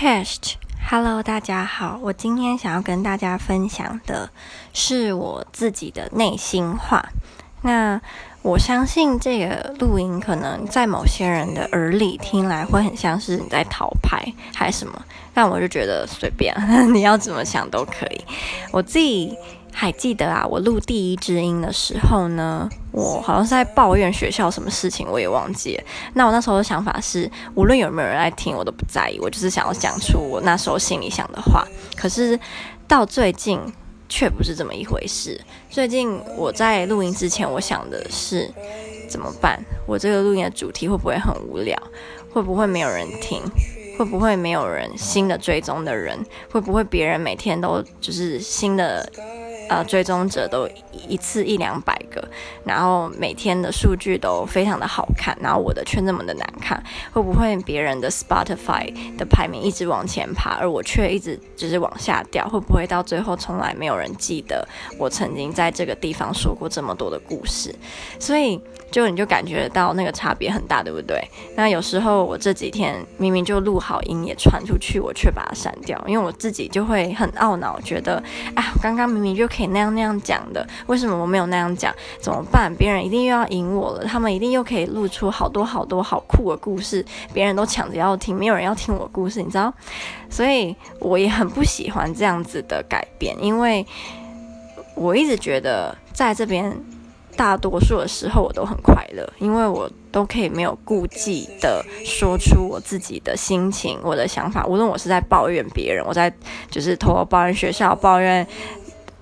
Chest，Hello，大家好。我今天想要跟大家分享的是我自己的内心话。那我相信这个录音可能在某些人的耳里听来会很像是你在讨拍还是什么，但我就觉得随便，你要怎么想都可以。我自己。还记得啊，我录第一支音的时候呢，我好像是在抱怨学校什么事情，我也忘记了。那我那时候的想法是，无论有没有人来听，我都不在意，我就是想要讲出我那时候心里想的话。可是到最近却不是这么一回事。最近我在录音之前，我想的是怎么办？我这个录音的主题会不会很无聊？会不会没有人听？会不会没有人新的追踪的人？会不会别人每天都就是新的？呃，追踪者都一次一两百个，然后每天的数据都非常的好看，然后我的却那么的难看，会不会别人的 Spotify 的排名一直往前爬，而我却一直就是往下掉？会不会到最后从来没有人记得我曾经在这个地方说过这么多的故事？所以就你就感觉到那个差别很大，对不对？那有时候我这几天明明就录好音也传出去，我却把它删掉，因为我自己就会很懊恼，觉得哎，我刚刚明明就。可以那样那样讲的，为什么我没有那样讲？怎么办？别人一定又要赢我了，他们一定又可以露出好多好多好酷的故事，别人都抢着要听，没有人要听我故事，你知道？所以我也很不喜欢这样子的改变，因为我一直觉得在这边大多数的时候我都很快乐，因为我都可以没有顾忌的说出我自己的心情、我的想法，无论我是在抱怨别人，我在就是偷偷抱怨学校，抱怨。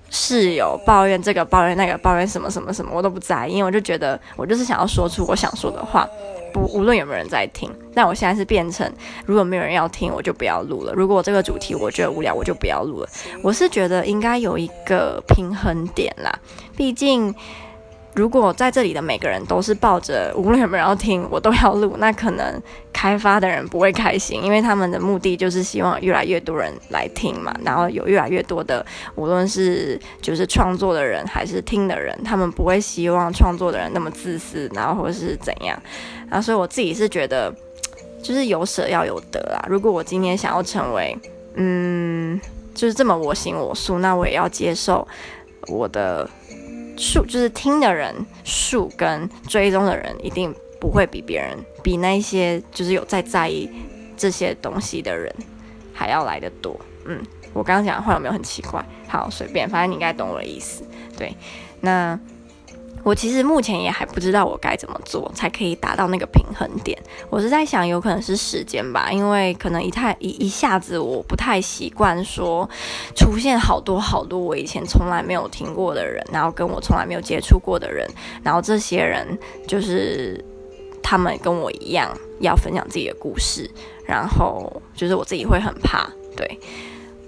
室友抱怨这个，抱怨那个，抱怨什么什么什么，我都不在意，因为我就觉得我就是想要说出我想说的话，不无论有没有人在听。那我现在是变成，如果没有人要听，我就不要录了。如果这个主题我觉得无聊，我就不要录了。我是觉得应该有一个平衡点啦，毕竟。如果在这里的每个人都是抱着无论有没有人要听，我都要录，那可能开发的人不会开心，因为他们的目的就是希望越来越多人来听嘛，然后有越来越多的无论是就是创作的人还是听的人，他们不会希望创作的人那么自私，然后或是怎样，然后所以我自己是觉得就是有舍要有得啦。如果我今天想要成为嗯就是这么我行我素，那我也要接受我的。数就是听的人数跟追踪的人一定不会比别人比那些就是有在在意这些东西的人还要来得多。嗯，我刚刚讲的话有没有很奇怪？好，随便，反正你应该懂我的意思。对，那。我其实目前也还不知道我该怎么做才可以达到那个平衡点。我是在想，有可能是时间吧，因为可能一太一一下子我不太习惯说出现好多好多我以前从来没有听过的人，然后跟我从来没有接触过的人，然后这些人就是他们跟我一样要分享自己的故事，然后就是我自己会很怕，对。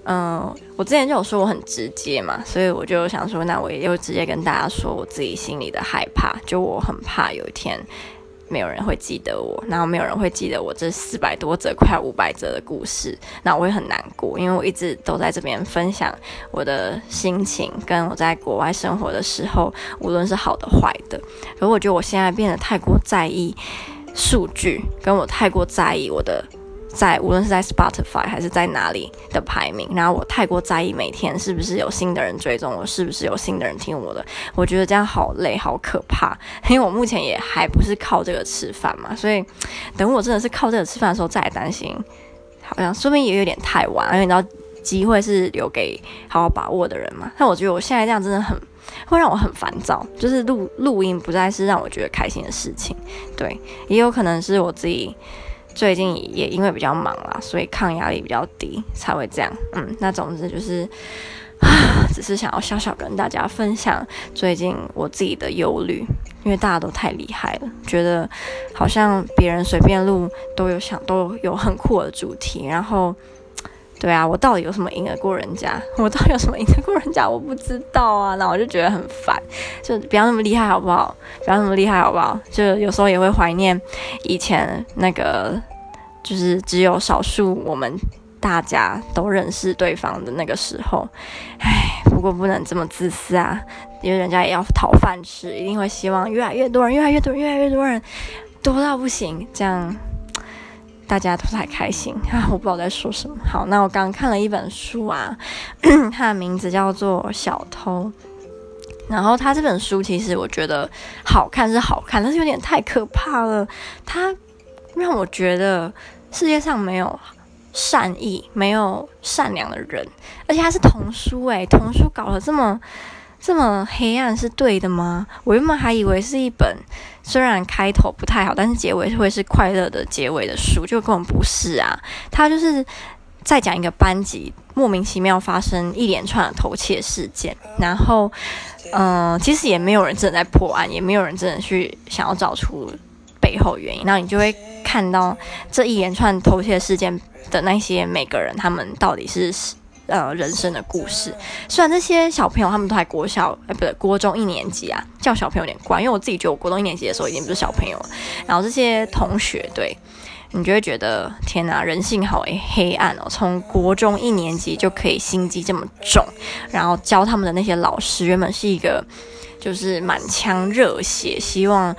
嗯，我之前就有说我很直接嘛，所以我就想说，那我也就直接跟大家说我自己心里的害怕，就我很怕有一天没有人会记得我，然后没有人会记得我这四百多则、快五百则的故事，那我会很难过，因为我一直都在这边分享我的心情，跟我在国外生活的时候，无论是好的坏的，可我觉得我现在变得太过在意数据，跟我太过在意我的。在无论是在 Spotify 还是在哪里的排名，然后我太过在意每天是不是有新的人追踪我，是不是有新的人听我的，我觉得这样好累，好可怕。因为我目前也还不是靠这个吃饭嘛，所以等我真的是靠这个吃饭的时候再来担心，好像说不定也有点太晚，因为你知道机会是留给好好把握的人嘛。但我觉得我现在这样真的很会让我很烦躁，就是录录音不再是让我觉得开心的事情。对，也有可能是我自己。最近也因为比较忙啦，所以抗压力比较低，才会这样。嗯，那总之就是，啊，只是想要小小跟大家分享最近我自己的忧虑，因为大家都太厉害了，觉得好像别人随便录都有想都有很酷的主题，然后，对啊，我到底有什么赢得过人家？我到底有什么赢得过人家？我不知道啊，那我就觉得很烦，就不要那么厉害好不好？不要那么厉害好不好？就有时候也会怀念以前那个。就是只有少数我们大家都认识对方的那个时候，唉，不过不能这么自私啊，因为人家也要讨饭吃，一定会希望越来越多人，越来越多，越来越多人，多到不行，这样大家都太开心啊！我不知道在说什么。好，那我刚刚看了一本书啊，它的名字叫做《小偷》。然后它这本书其实我觉得好看是好看，但是有点太可怕了。它让我觉得世界上没有善意、没有善良的人，而且它是童书诶，童书搞得这么这么黑暗是对的吗？我原本还以为是一本虽然开头不太好，但是结尾会是快乐的结尾的书，就根本不是啊！它就是在讲一个班级莫名其妙发生一连串的偷窃事件，然后。嗯，其实也没有人真的在破案，也没有人真的去想要找出背后原因。然后你就会看到这一连串偷窃事件的那些每个人，他们到底是呃人生的故事。虽然这些小朋友他们都还国小，哎，不对，国中一年级啊，叫小朋友有点怪，因为我自己觉得我国中一年级的时候已经不是小朋友了。然后这些同学对。你就会觉得天哪，人性好黑暗哦！从国中一年级就可以心机这么重，然后教他们的那些老师原本是一个就是满腔热血，希望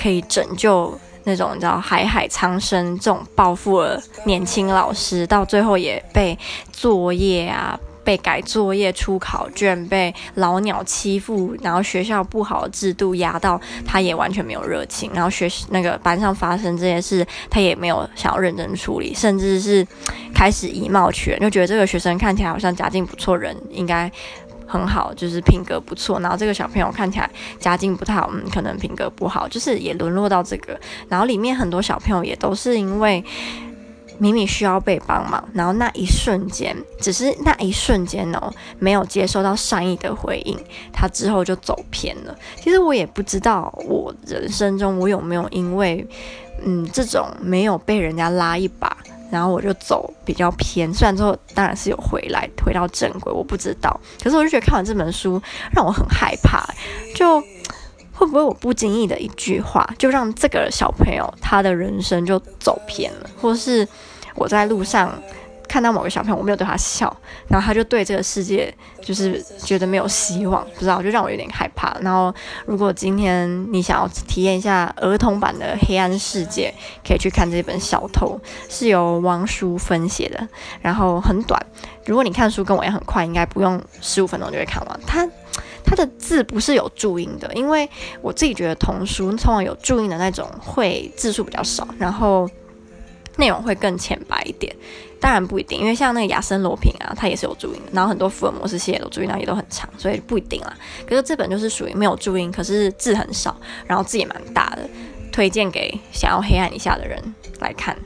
可以拯救那种你知道海海苍生这种暴富的年轻老师，到最后也被作业啊。被改作业、出考卷、被老鸟欺负，然后学校不好的制度压到，他也完全没有热情。然后学那个班上发生这些事，他也没有想要认真处理，甚至是开始以貌取人，就觉得这个学生看起来好像家境不错，人应该很好，就是品格不错。然后这个小朋友看起来家境不太好，嗯，可能品格不好，就是也沦落到这个。然后里面很多小朋友也都是因为。明明需要被帮忙，然后那一瞬间，只是那一瞬间哦，没有接收到善意的回应，他之后就走偏了。其实我也不知道，我人生中我有没有因为，嗯，这种没有被人家拉一把，然后我就走比较偏。虽然之后当然是有回来，回到正轨，我不知道。可是我就觉得看完这本书，让我很害怕，就。会不会我不经意的一句话，就让这个小朋友他的人生就走偏了？或是我在路上看到某个小朋友，我没有对他笑，然后他就对这个世界就是觉得没有希望，不知道就让我有点害怕。然后如果今天你想要体验一下儿童版的黑暗世界，可以去看这本《小偷》，是由王淑芬写的，然后很短。如果你看书跟我也很快，应该不用十五分钟就会看完。他。它的字不是有注音的，因为我自己觉得童书通常有注音的那种会字数比较少，然后内容会更浅白一点。当然不一定，因为像那个亚森罗平啊，它也是有注音，然后很多福尔摩斯系列的注音呢也都很长，所以不一定啦。可是这本就是属于没有注音，可是字很少，然后字也蛮大的，推荐给想要黑暗一下的人来看。